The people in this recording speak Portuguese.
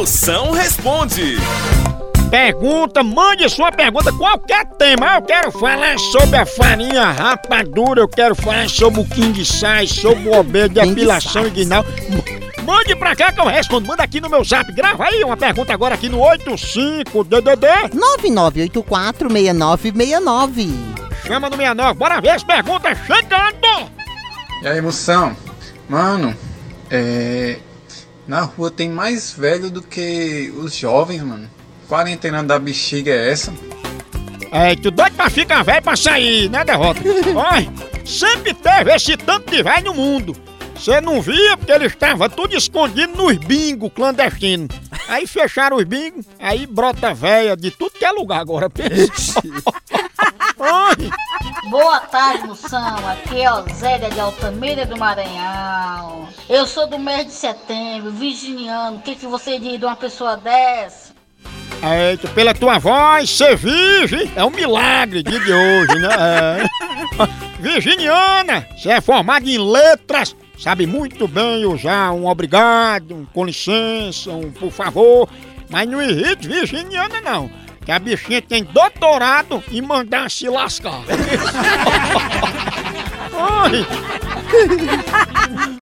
Moção responde. Pergunta, mande sua pergunta, qualquer tema. Eu quero falar sobre a farinha rapadura, eu quero falar sobre o king size, sobre o obê, depilação size. inguinal. M- Mande pra cá que eu respondo. Manda aqui no meu zap. Grava aí uma pergunta agora aqui no 85DDD. 99846969. Chama no 69. Bora ver as perguntas chegando. E aí, moção? Mano, é. Na rua tem mais velho do que os jovens, mano. Quarentena da bexiga é essa? É, tu doido pra ficar velho pra sair, né, derrota? Olha, sempre teve esse tanto de velho no mundo. Você não via porque eles estavam tudo escondido nos bingos clandestinos. Aí fecharam os bingos, aí brota véia de tudo que é lugar agora. pensa. Ai, Boa tarde, Moção. Aqui é Osélia de Altamira do Maranhão. Eu sou do mês de setembro, virginiano. O que, que você diz de uma pessoa dessa? Eita, pela tua voz, ser virgem é um milagre de hoje, né? É. Virginiana, você é formada em letras, sabe muito bem usar um obrigado, um com licença, um por favor, mas não irrite virginiana não, que a bichinha tem doutorado em mandar se lascar. Ai.